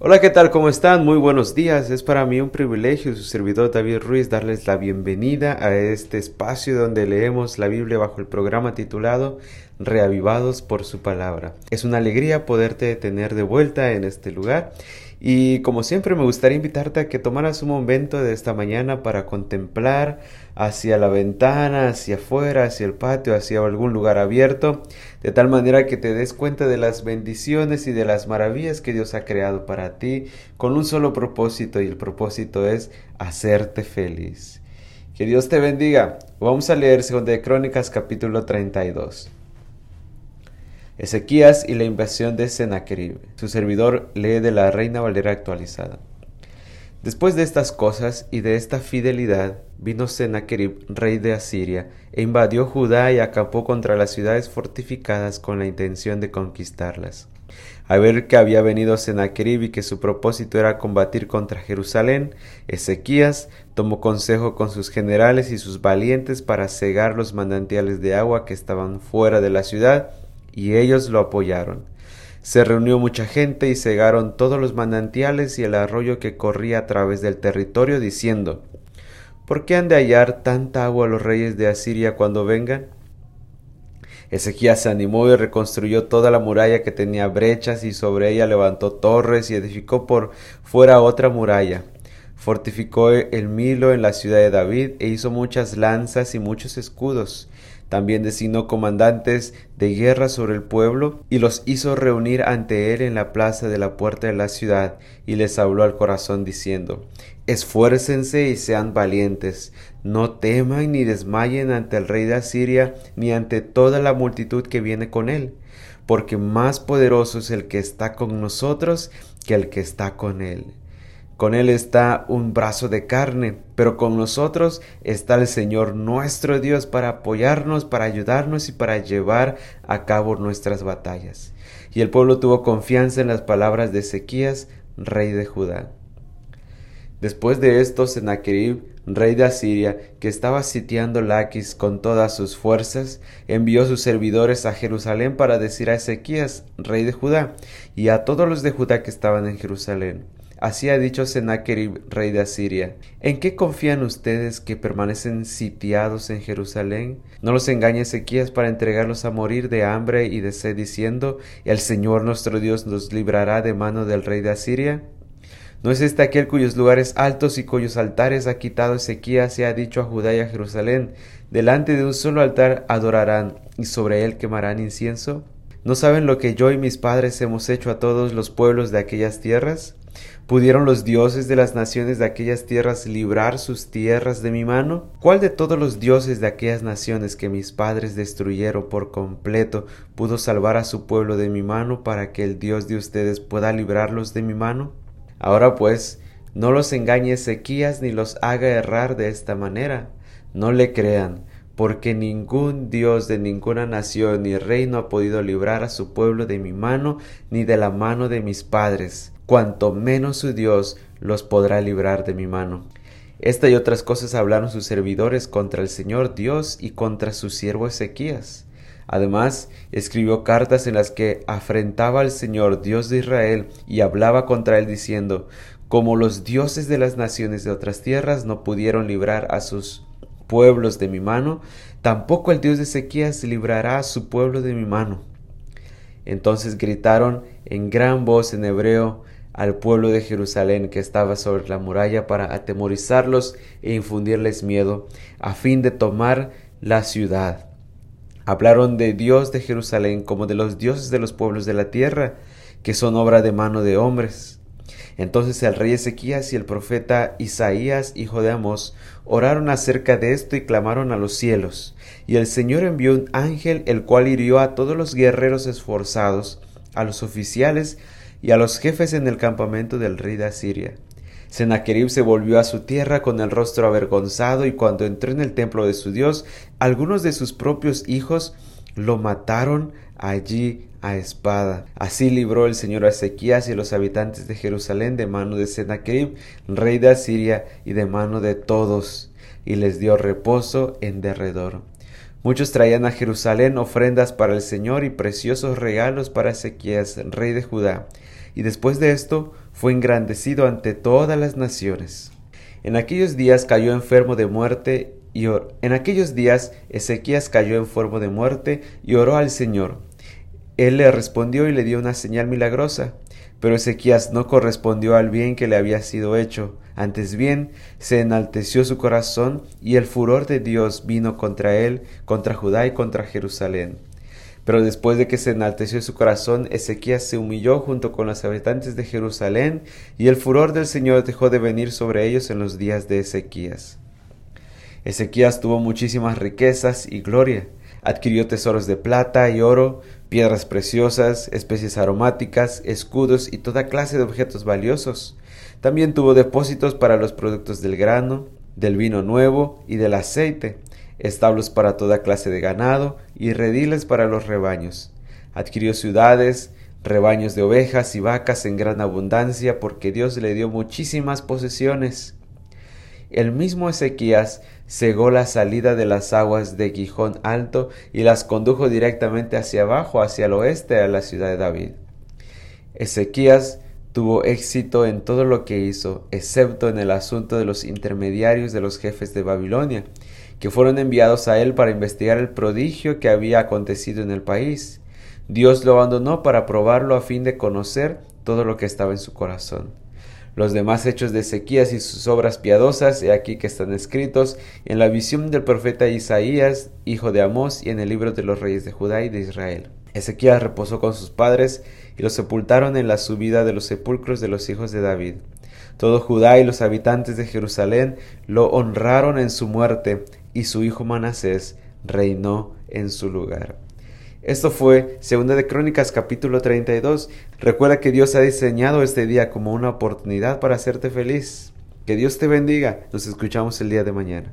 Hola, ¿qué tal? ¿Cómo están? Muy buenos días. Es para mí un privilegio, su servidor David Ruiz, darles la bienvenida a este espacio donde leemos la Biblia bajo el programa titulado Reavivados por su palabra. Es una alegría poderte tener de vuelta en este lugar y como siempre me gustaría invitarte a que tomaras un momento de esta mañana para contemplar hacia la ventana, hacia afuera, hacia el patio, hacia algún lugar abierto, de tal manera que te des cuenta de las bendiciones y de las maravillas que Dios ha creado para ti con un solo propósito y el propósito es hacerte feliz. Que Dios te bendiga. Vamos a leer 2 de Crónicas capítulo 32. Ezequías y la invasión de Sennacherib. Su servidor lee de la Reina Valera actualizada. Después de estas cosas y de esta fidelidad, vino Sennacherib, rey de Asiria, e invadió Judá y acampó contra las ciudades fortificadas con la intención de conquistarlas. Al ver que había venido Sennacherib y que su propósito era combatir contra Jerusalén, Ezequías tomó consejo con sus generales y sus valientes para cegar los manantiales de agua que estaban fuera de la ciudad y ellos lo apoyaron. Se reunió mucha gente y cegaron todos los manantiales y el arroyo que corría a través del territorio, diciendo ¿Por qué han de hallar tanta agua los reyes de Asiria cuando vengan? Ezequías se animó y reconstruyó toda la muralla que tenía brechas y sobre ella levantó torres y edificó por fuera otra muralla. Fortificó el Milo en la ciudad de David e hizo muchas lanzas y muchos escudos. También designó comandantes de guerra sobre el pueblo y los hizo reunir ante él en la plaza de la puerta de la ciudad y les habló al corazón diciendo Esfuércense y sean valientes, no teman ni desmayen ante el rey de Asiria ni ante toda la multitud que viene con él, porque más poderoso es el que está con nosotros que el que está con él. Con Él está un brazo de carne, pero con nosotros está el Señor nuestro Dios para apoyarnos, para ayudarnos y para llevar a cabo nuestras batallas. Y el pueblo tuvo confianza en las palabras de Ezequías, rey de Judá. Después de esto, Sennacherib, rey de Asiria, que estaba sitiando Laquis con todas sus fuerzas, envió sus servidores a Jerusalén para decir a Ezequías, rey de Judá, y a todos los de Judá que estaban en Jerusalén, Así ha dicho Sennacherib, rey de Asiria. ¿En qué confían ustedes que permanecen sitiados en Jerusalén? No los engañe Ezequías para entregarlos a morir de hambre y de sed, diciendo, El Señor nuestro Dios nos librará de mano del rey de Asiria. ¿No es este aquel cuyos lugares altos y cuyos altares ha quitado Ezequías y ha dicho a Judá y a Jerusalén, delante de un solo altar adorarán y sobre él quemarán incienso? ¿No saben lo que yo y mis padres hemos hecho a todos los pueblos de aquellas tierras? ¿Pudieron los dioses de las naciones de aquellas tierras librar sus tierras de mi mano? ¿Cuál de todos los dioses de aquellas naciones que mis padres destruyeron por completo pudo salvar a su pueblo de mi mano para que el Dios de ustedes pueda librarlos de mi mano? Ahora pues, no los engañe Ezequías ni los haga errar de esta manera. No le crean, porque ningún Dios de ninguna nación ni reino ha podido librar a su pueblo de mi mano ni de la mano de mis padres cuanto menos su Dios los podrá librar de mi mano. Esta y otras cosas hablaron sus servidores contra el Señor Dios y contra su siervo Ezequías. Además, escribió cartas en las que afrentaba al Señor Dios de Israel y hablaba contra él diciendo, como los dioses de las naciones de otras tierras no pudieron librar a sus pueblos de mi mano, tampoco el Dios de Ezequías librará a su pueblo de mi mano. Entonces gritaron en gran voz en hebreo, al pueblo de Jerusalén que estaba sobre la muralla para atemorizarlos e infundirles miedo, a fin de tomar la ciudad. Hablaron de Dios de Jerusalén como de los dioses de los pueblos de la tierra, que son obra de mano de hombres. Entonces el rey Ezequías y el profeta Isaías, hijo de Amós, oraron acerca de esto y clamaron a los cielos. Y el Señor envió un ángel, el cual hirió a todos los guerreros esforzados, a los oficiales, y a los jefes en el campamento del rey de Asiria. Sennacherib se volvió a su tierra con el rostro avergonzado y cuando entró en el templo de su Dios, algunos de sus propios hijos lo mataron allí a espada. Así libró el Señor a Ezequías y a los habitantes de Jerusalén de mano de Sennacherib, rey de Asiria, y de mano de todos, y les dio reposo en derredor. Muchos traían a Jerusalén ofrendas para el Señor y preciosos regalos para Ezequías, rey de Judá. Y después de esto fue engrandecido ante todas las naciones. En aquellos días cayó enfermo de muerte y en aquellos días Ezequías cayó enfermo de muerte y oró al Señor. Él le respondió y le dio una señal milagrosa. Pero Ezequías no correspondió al bien que le había sido hecho. Antes bien, se enalteció su corazón y el furor de Dios vino contra él, contra Judá y contra Jerusalén. Pero después de que se enalteció su corazón, Ezequías se humilló junto con los habitantes de Jerusalén, y el furor del Señor dejó de venir sobre ellos en los días de Ezequías. Ezequías tuvo muchísimas riquezas y gloria. Adquirió tesoros de plata y oro, piedras preciosas, especies aromáticas, escudos y toda clase de objetos valiosos. También tuvo depósitos para los productos del grano, del vino nuevo y del aceite establos para toda clase de ganado y rediles para los rebaños. Adquirió ciudades, rebaños de ovejas y vacas en gran abundancia, porque Dios le dio muchísimas posesiones. El mismo Ezequías cegó la salida de las aguas de Gijón Alto y las condujo directamente hacia abajo, hacia el oeste, a la ciudad de David. Ezequías tuvo éxito en todo lo que hizo, excepto en el asunto de los intermediarios de los jefes de Babilonia, que fueron enviados a él para investigar el prodigio que había acontecido en el país. Dios lo abandonó para probarlo a fin de conocer todo lo que estaba en su corazón. Los demás hechos de Ezequías y sus obras piadosas, he aquí que están escritos en la visión del profeta Isaías, hijo de Amós, y en el libro de los reyes de Judá y de Israel. Ezequías reposó con sus padres y lo sepultaron en la subida de los sepulcros de los hijos de David. Todo Judá y los habitantes de Jerusalén lo honraron en su muerte, y su hijo Manasés reinó en su lugar. Esto fue Segunda de Crónicas capítulo 32. Recuerda que Dios ha diseñado este día como una oportunidad para hacerte feliz. Que Dios te bendiga. Nos escuchamos el día de mañana.